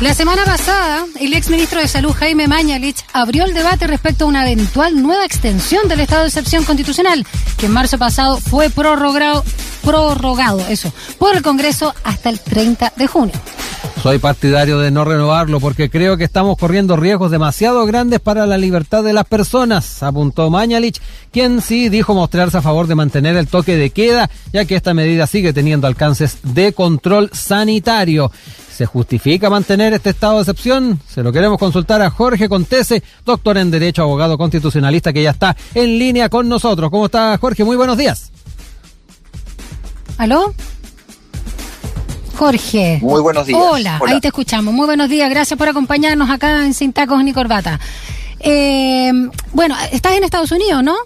La semana pasada, el ex ministro de Salud, Jaime Mañalich, abrió el debate respecto a una eventual nueva extensión del estado de excepción constitucional, que en marzo pasado fue prorrogado, prorrogado eso, por el Congreso hasta el 30 de junio. Soy partidario de no renovarlo porque creo que estamos corriendo riesgos demasiado grandes para la libertad de las personas, apuntó Mañalich, quien sí dijo mostrarse a favor de mantener el toque de queda, ya que esta medida sigue teniendo alcances de control sanitario. ¿Se justifica mantener este estado de excepción? Se lo queremos consultar a Jorge Contese, doctor en Derecho, abogado constitucionalista, que ya está en línea con nosotros. ¿Cómo está Jorge? Muy buenos días. ¿Aló? Jorge. Muy buenos días. Hola, ahí te escuchamos. Muy buenos días. Gracias por acompañarnos acá en Sin Tacos ni Corbata. Eh, bueno, estás en Estados Unidos, ¿no?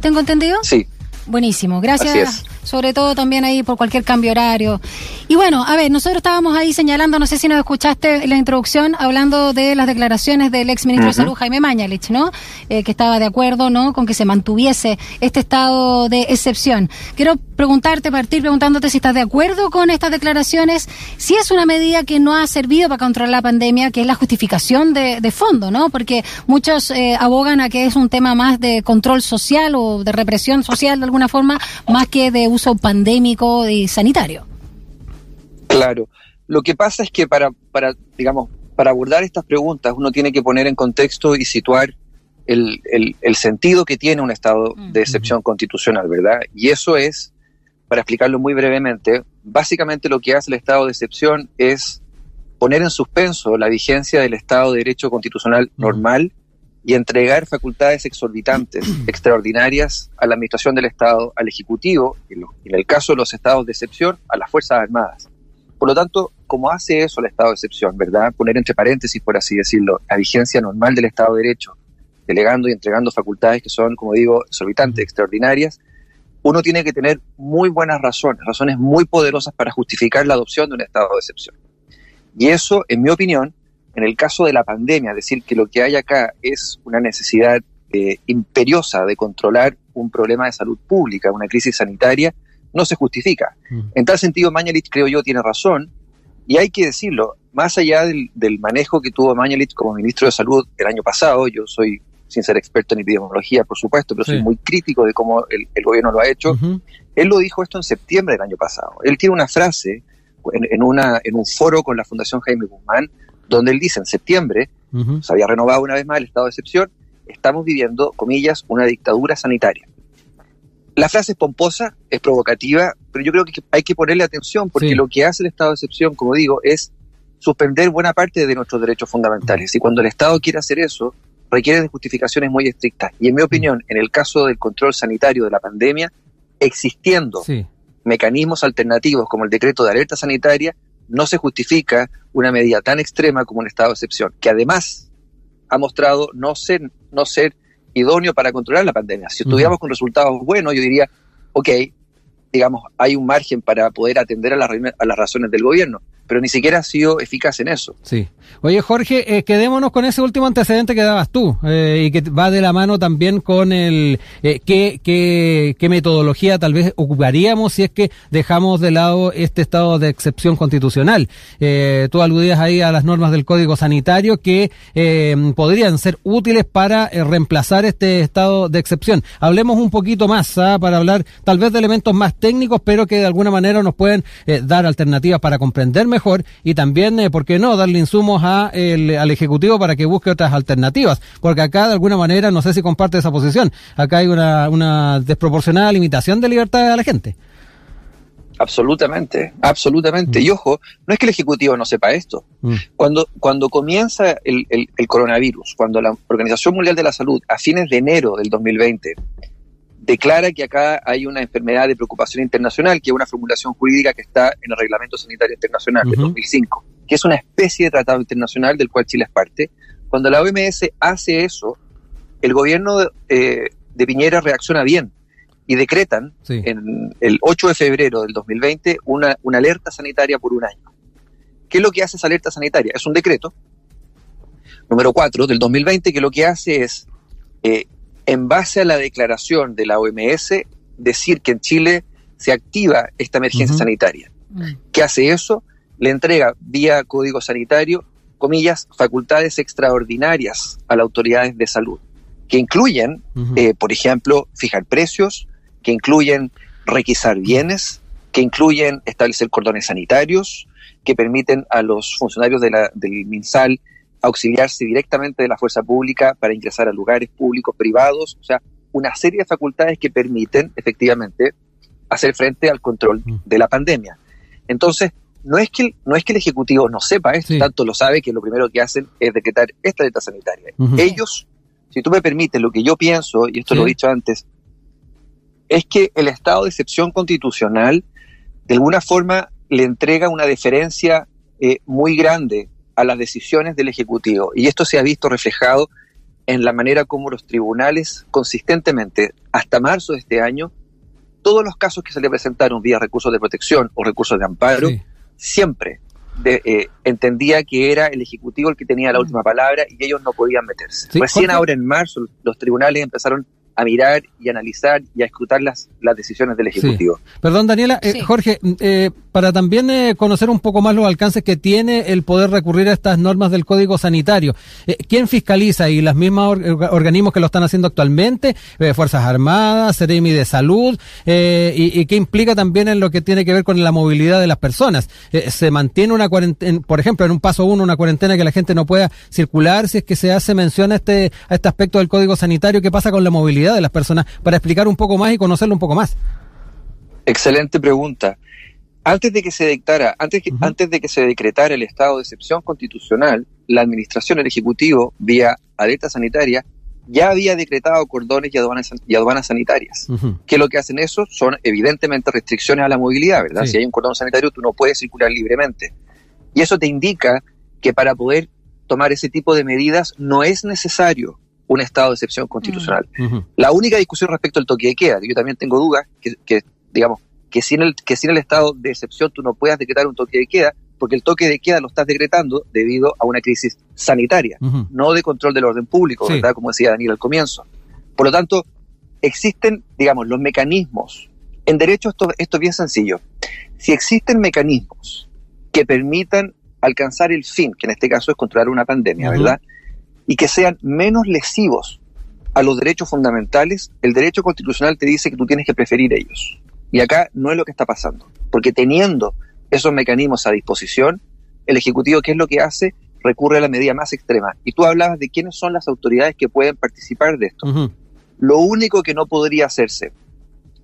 ¿Tengo entendido? Sí. Buenísimo. Gracias sobre todo también ahí por cualquier cambio horario. Y bueno, a ver, nosotros estábamos ahí señalando, no sé si nos escuchaste en la introducción, hablando de las declaraciones del ex ministro de Salud, Jaime Mañalich, ¿no? Eh, que estaba de acuerdo, ¿no? Con que se mantuviese este estado de excepción. Quiero preguntarte, partir preguntándote si estás de acuerdo con estas declaraciones, si es una medida que no ha servido para controlar la pandemia, que es la justificación de, de fondo, ¿no? Porque muchos eh, abogan a que es un tema más de control social o de represión social de alguna forma, más que de uso pandémico y sanitario. Claro. Lo que pasa es que para, para, digamos, para abordar estas preguntas uno tiene que poner en contexto y situar el, el, sentido que tiene un estado de mm. excepción constitucional, ¿verdad? Y eso es, para explicarlo muy brevemente, básicamente lo que hace el estado de excepción es poner en suspenso la vigencia del estado de derecho constitucional normal y entregar facultades exorbitantes, extraordinarias a la Administración del Estado, al Ejecutivo, en el caso de los estados de excepción, a las Fuerzas Armadas. Por lo tanto, como hace eso el estado de excepción, ¿verdad? Poner entre paréntesis, por así decirlo, la vigencia normal del Estado de Derecho, delegando y entregando facultades que son, como digo, exorbitantes, extraordinarias, uno tiene que tener muy buenas razones, razones muy poderosas para justificar la adopción de un estado de excepción. Y eso, en mi opinión, en el caso de la pandemia, decir que lo que hay acá es una necesidad eh, imperiosa de controlar un problema de salud pública, una crisis sanitaria, no se justifica. Mm. En tal sentido, Mañalich, creo yo, tiene razón, y hay que decirlo, más allá del, manejo que tuvo Mañalich como ministro de Salud el año pasado, yo soy, sin ser experto en epidemiología, por supuesto, pero soy muy crítico de cómo el, gobierno lo ha hecho, él lo dijo esto en septiembre del año pasado. Él tiene una frase en, una, en un foro con la Fundación Jaime Guzmán, donde él dice en septiembre, se había renovado una vez más el estado de excepción, estamos viviendo, comillas, una dictadura sanitaria. La frase es pomposa, es provocativa, pero yo creo que hay que ponerle atención porque lo que hace el estado de excepción, como digo, es suspender buena parte de nuestros derechos fundamentales. Y cuando el Estado quiere hacer eso, requiere de justificaciones muy estrictas. Y en mi opinión, en el caso del control sanitario de la pandemia, existiendo mecanismos alternativos como el decreto de alerta sanitaria, no se justifica una medida tan extrema como un estado de excepción, que además ha mostrado no ser, no ser idóneo para controlar la pandemia. Si estuviéramos con resultados buenos, yo diría, ok, digamos, hay un margen para poder atender a las, a las razones del gobierno pero ni siquiera ha sido eficaz en eso. Sí. Oye, Jorge, eh, quedémonos con ese último antecedente que dabas tú eh, y que va de la mano también con el eh, qué, qué, metodología tal vez ocuparíamos si es que dejamos de lado este estado de excepción constitucional. Eh, tú aludías ahí a las normas del Código Sanitario que podrían ser útiles para reemplazar este estado de excepción. Hablemos un poquito más ¿ah? para hablar tal vez de elementos más técnicos, pero que de alguna manera nos pueden dar alternativas para comprender mejor y también, eh, ¿por qué no?, darle insumos a al Ejecutivo para que busque otras alternativas. Porque acá, de alguna manera, no sé si comparte esa posición, acá hay una, una desproporcionada limitación de libertad a la gente. Absolutamente, absolutamente. Mm. Y ojo, no es que el Ejecutivo no sepa esto. Mm. Cuando, cuando comienza el, el, coronavirus, cuando la Organización Mundial de la Salud, a fines de enero del 2020, declara que acá hay una enfermedad de preocupación internacional, que es una formulación jurídica que está en el Reglamento Sanitario Internacional de 2005, que es una especie de tratado internacional del cual Chile es parte. Cuando la OMS hace eso, el gobierno eh, de Piñera reacciona bien y decretan en el 8 de febrero del 2020 una, una alerta sanitaria por un año. ¿Qué es lo que hace esa alerta sanitaria? Es un decreto, número 4 del 2020, que lo que hace es eh, en base a la declaración de la OMS, decir que en Chile se activa esta emergencia sanitaria. Mm. ¿Qué hace eso? Le entrega vía código sanitario comillas, facultades extraordinarias a las autoridades de salud, que incluyen, eh, por ejemplo, fijar precios, que incluyen requisar bienes, que incluyen establecer cordones sanitarios, que permiten a los funcionarios de la, del MinSal auxiliarse directamente de la fuerza pública para ingresar a lugares públicos, privados, o sea, una serie de facultades que permiten efectivamente hacer frente al control de la pandemia. Entonces, no es que, no es que el Ejecutivo no sepa esto, tanto lo sabe que lo primero que hacen es decretar esta alerta sanitaria. Ellos, si tú me permites, lo que yo pienso, y esto lo he dicho antes, es que el estado de excepción constitucional de alguna forma le entrega una deferencia eh, muy grande a las decisiones del Ejecutivo. Y esto se ha visto reflejado en la manera como los tribunales consistentemente, hasta marzo de este año, todos los casos que se le presentaron vía recursos de protección o recursos de amparo, siempre eh, entendía que era el Ejecutivo el que tenía la mm. última palabra y ellos no podían meterse. Recién ahora en marzo los tribunales empezaron a mirar y analizar y a escrutar las, las decisiones del Ejecutivo. Perdón, Daniela. Eh, Jorge, eh, para también eh, conocer un poco más los alcances que tiene el poder recurrir a estas normas del Código Sanitario, ¿quién fiscaliza? ¿Y las mismas organismos que lo están haciendo actualmente? Fuerzas Armadas, Ceremi de Salud, y, qué implica también en lo que tiene que ver con la movilidad de las personas? ¿Se mantiene una cuarentena, por ejemplo, en un paso uno, una cuarentena que la gente no pueda circular si es que se hace mención a este, a este aspecto del Código Sanitario? ¿Qué pasa con la movilidad? de las personas para explicar un poco más y conocerlo un poco más? Excelente pregunta. Antes de que se dictara, antes, antes de que se decretara el estado de excepción constitucional, la administración, el ejecutivo, vía alerta sanitaria, ya había decretado cordones y aduanas, y aduanas sanitarias. Que lo que hacen eso son evidentemente restricciones a la movilidad, ¿verdad? Si hay un cordón sanitario, tú no puedes circular libremente. Y eso te indica que para poder tomar ese tipo de medidas no es necesario un estado de excepción constitucional. Mm, la única discusión respecto al toque de queda, que yo también tengo dudas, que, digamos, que sin, el, que sin el estado de excepción tú no puedas decretar un toque de queda, porque el toque de queda lo estás decretando debido a una crisis sanitaria, no de control del orden público, ¿verdad? Como decía Daniel al comienzo. Por lo tanto, existen, digamos, los mecanismos. En derecho esto, esto es bien sencillo. Si existen mecanismos que permitan alcanzar el fin, que en este caso es controlar una pandemia, ¿verdad? y que sean menos lesivos a los derechos fundamentales, el derecho constitucional te dice que tú tienes que preferir ellos. Y acá no es lo que está pasando, porque teniendo esos mecanismos a disposición, el Ejecutivo, ¿qué es lo que hace? Recurre a la medida más extrema. Y tú hablabas de quiénes son las autoridades que pueden participar de esto. Lo único que no podría hacerse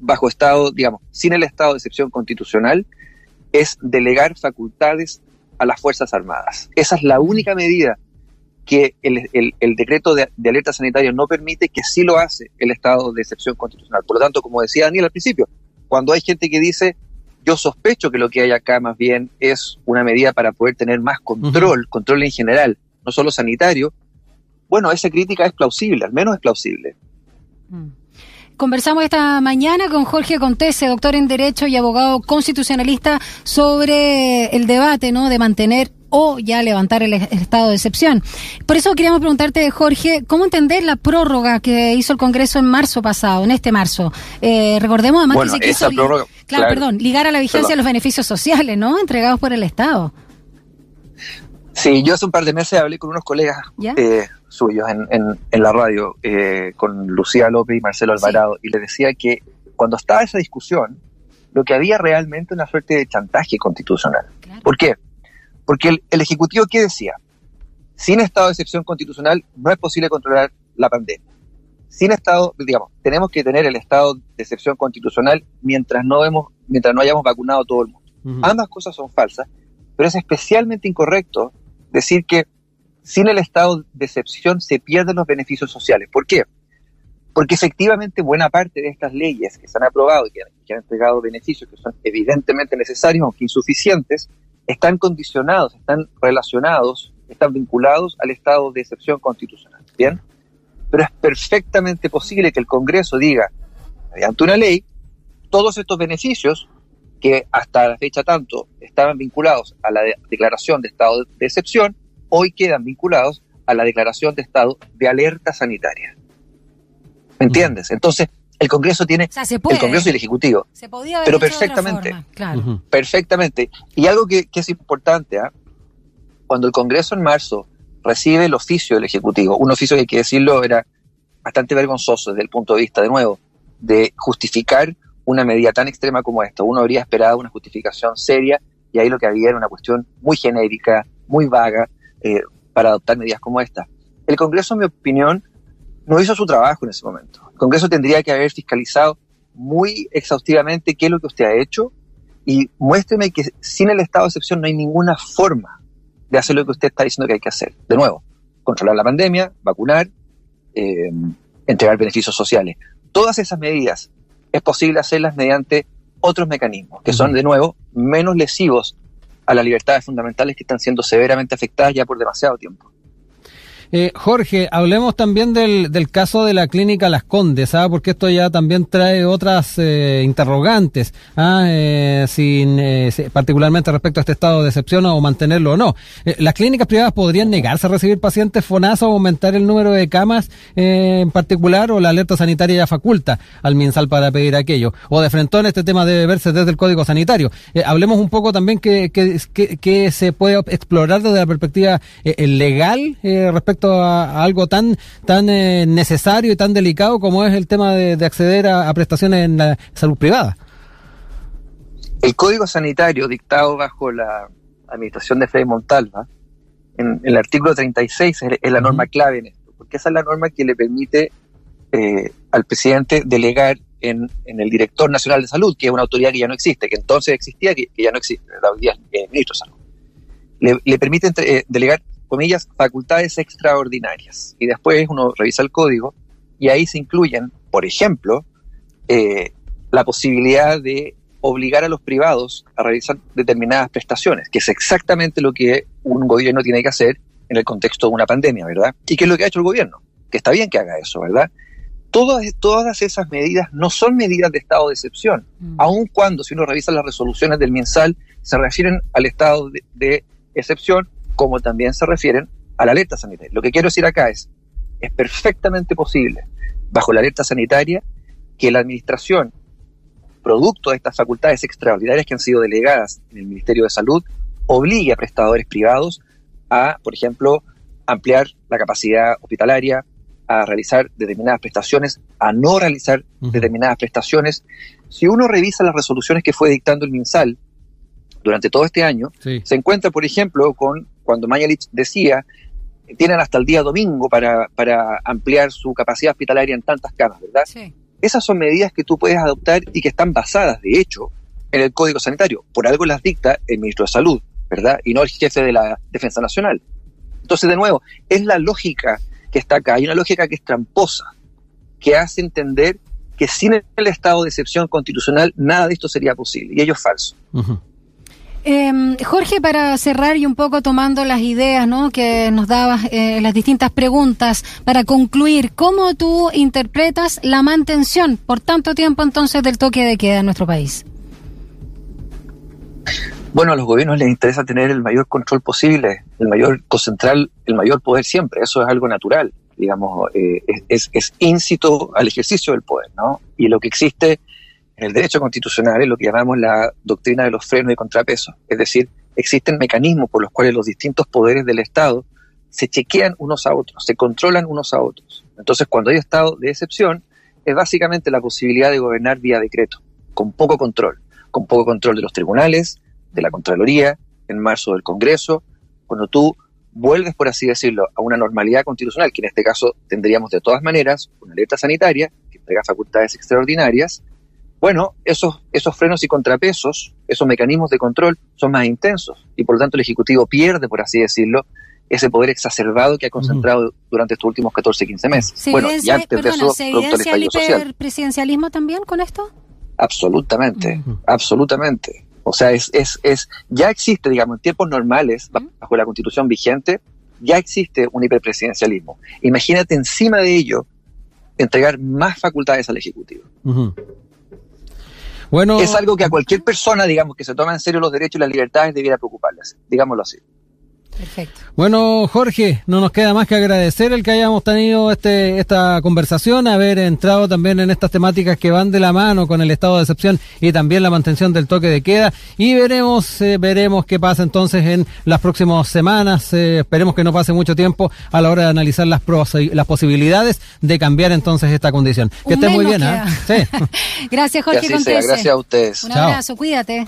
bajo estado, digamos, sin el estado de excepción constitucional, es delegar facultades a las Fuerzas Armadas. Esa es la única medida que el, decreto de, alerta sanitaria no permite, que sí lo hace el estado de excepción constitucional. Por lo tanto, como decía Daniel al principio, cuando hay gente que dice, yo sospecho que lo que hay acá más bien es una medida para poder tener más control, control en general, no solo sanitario, bueno, esa crítica es plausible, al menos es plausible. Mm. Conversamos esta mañana con Jorge Contese, doctor en Derecho y abogado constitucionalista, sobre el debate ¿no? de mantener o ya levantar el, estado de excepción. Por eso queríamos preguntarte, Jorge, ¿cómo entender la prórroga que hizo el Congreso en marzo pasado, en este marzo? Eh, recordemos además que se quiso claro, perdón, ligar a la vigencia de los beneficios sociales, ¿no? Entregados por el Estado. Sí, yo hace un par de meses hablé con unos colegas eh, suyos en, en, la radio, eh, con Lucía López y Marcelo Alvarado, y les decía que cuando estaba esa discusión, lo que había realmente una suerte de chantaje constitucional. ¿Por qué? Porque el, Ejecutivo, ¿qué decía? Sin estado de excepción constitucional no es posible controlar la pandemia. Sin estado, digamos, tenemos que tener el estado de excepción constitucional mientras no, hemos, mientras no hayamos vacunado a todo el mundo. Ambas cosas son falsas, pero es especialmente incorrecto decir que sin el estado de excepción se pierden los beneficios sociales. ¿Por qué? Porque efectivamente buena parte de estas leyes que se han aprobado y que, han entregado beneficios que son evidentemente necesarios, aunque insuficientes, están condicionados, están relacionados, están vinculados al estado de excepción constitucional. ¿Bien? Pero es perfectamente posible que el Congreso diga, mediante una ley, todos estos beneficios que hasta la fecha tanto estaban vinculados a la declaración de estado de excepción, hoy quedan vinculados a la declaración de estado de alerta sanitaria. ¿Me entiendes? Entonces, el Congreso tiene, el Congreso y el Ejecutivo. Se podía pero perfectamente, claro. perfectamente. Y algo que, es importante, ¿ah? cuando el Congreso en marzo recibe el oficio del Ejecutivo, un oficio que hay que decirlo era bastante vergonzoso desde el punto de vista, de nuevo, de justificar una medida tan extrema como esta. Uno habría esperado una justificación seria y ahí lo que había era una cuestión muy genérica, muy vaga, eh, para adoptar medidas como esta. El Congreso, en mi opinión, no hizo su trabajo en ese momento. El Congreso tendría que haber fiscalizado muy exhaustivamente qué es lo que usted ha hecho y muéstreme que sin el estado de excepción no hay ninguna forma de hacer lo que usted está diciendo que hay que hacer. De nuevo, controlar la pandemia, vacunar, eh, entregar beneficios sociales. Todas esas medidas es posible hacerlas mediante otros mecanismos, que son, de nuevo, menos lesivos a las libertades fundamentales que están siendo severamente afectadas ya por demasiado tiempo. Eh, Jorge, hablemos también del, del, caso de la clínica Las Condes, ¿ah? porque esto ya también trae otras eh, interrogantes, ¿ah? eh, sin, eh, particularmente respecto a este estado de excepción o mantenerlo o no. Eh, ¿Las clínicas privadas podrían negarse a recibir pacientes FONASA o aumentar el número de camas en particular o la alerta sanitaria ya faculta al MinSal para pedir aquello? O de frente en este tema debe verse desde el Código Sanitario. hablemos un poco también que, que, que, que, se puede explorar desde la perspectiva legal respecto a, algo tan tan eh, necesario y tan delicado como es el tema de, acceder a, prestaciones en la salud privada. El Código Sanitario dictado bajo la administración de Freddy Montalva, en, el artículo 36 es, la norma clave en esto, porque esa es la norma que le permite eh, al presidente delegar en, el director nacional de salud, que es una autoridad que ya no existe, que entonces existía, que, ya no existe, hoy día es ministro de salud. Le, le permite eh, delegar comillas, facultades extraordinarias. Y después uno revisa el código y ahí se incluyen, por ejemplo, eh, la posibilidad de obligar a los privados a realizar determinadas prestaciones, que es exactamente lo que un gobierno tiene que hacer en el contexto de una pandemia, ¿verdad? Y que es lo que ha hecho el gobierno, que está bien que haga eso, ¿verdad? Todas, todas esas medidas no son medidas de estado de excepción, mm. aun cuando si uno revisa las resoluciones del MinSal se refieren al estado de excepción como también se refieren a la alerta sanitaria. Lo que quiero decir acá es, es perfectamente posible, bajo la alerta sanitaria, que la administración, producto de estas facultades extraordinarias que han sido delegadas en el Ministerio de Salud, obligue a prestadores privados a, por ejemplo, ampliar la capacidad hospitalaria, a realizar determinadas prestaciones, a no realizar determinadas prestaciones. Si uno revisa las resoluciones que fue dictando el MinSal durante todo este año, se encuentra, por ejemplo, con cuando Mañalich decía, tienen hasta el día domingo para, para ampliar su capacidad hospitalaria en tantas camas, ¿verdad? Sí. Esas son medidas que tú puedes adoptar y que están basadas, de hecho, en el Código Sanitario. Por algo las dicta el ministro de Salud, ¿verdad? Y no el jefe de la Defensa Nacional. Entonces, de nuevo, es la lógica que está acá. Hay una lógica que es tramposa, que hace entender que sin el estado de excepción constitucional nada de esto sería posible. Y ello es falso. Eh, Jorge, para cerrar y un poco tomando las ideas ¿no? que nos dabas, eh, las distintas preguntas, para concluir, ¿cómo tú interpretas la mantención por tanto tiempo entonces del toque de queda en nuestro país? Bueno, a los gobiernos les interesa tener el mayor control posible, el mayor concentrar el mayor poder siempre, eso es algo natural, digamos, eh, es, es al ejercicio del poder, ¿no? Y lo que existe el derecho constitucional es lo que llamamos la doctrina de los frenos y contrapesos. Es decir, existen mecanismos por los cuales los distintos poderes del Estado se chequean unos a otros, se controlan unos a otros. Entonces, cuando hay estado de excepción, es básicamente la posibilidad de gobernar vía decreto, con poco control, con poco control de los tribunales, de la Contraloría, en marzo del Congreso, cuando tú vuelves, por así decirlo, a una normalidad constitucional, que en este caso tendríamos de todas maneras una alerta sanitaria que entrega facultades extraordinarias, bueno, esos, esos frenos y contrapesos, esos mecanismos de control son más intensos y por lo tanto el Ejecutivo pierde, por así decirlo, ese poder exacerbado que ha concentrado durante estos últimos 14, 15 meses. bueno, y antes de eso, ¿se evidencia el hiperpresidencialismo también con esto? Absolutamente, absolutamente. O sea, es, es, es, ya existe, digamos, en tiempos normales, bajo la constitución vigente, ya existe un hiperpresidencialismo. Imagínate encima de ello entregar más facultades al Ejecutivo. Bueno, es algo que a cualquier persona, digamos, que se toma en serio los derechos y las libertades debiera preocuparles, digámoslo así. Perfecto. Bueno, Jorge, no nos queda más que agradecer el que hayamos tenido este, esta conversación, haber entrado también en estas temáticas que van de la mano con el estado de excepción y también la mantención del toque de queda. Y veremos, eh, veremos qué pasa entonces en las próximas semanas. Eh, esperemos que no pase mucho tiempo a la hora de analizar las, las posibilidades de cambiar entonces esta condición. Que esté muy bien. ¿eh? Sí. gracias, Jorge Gracias a ustedes. Un abrazo, cuídate.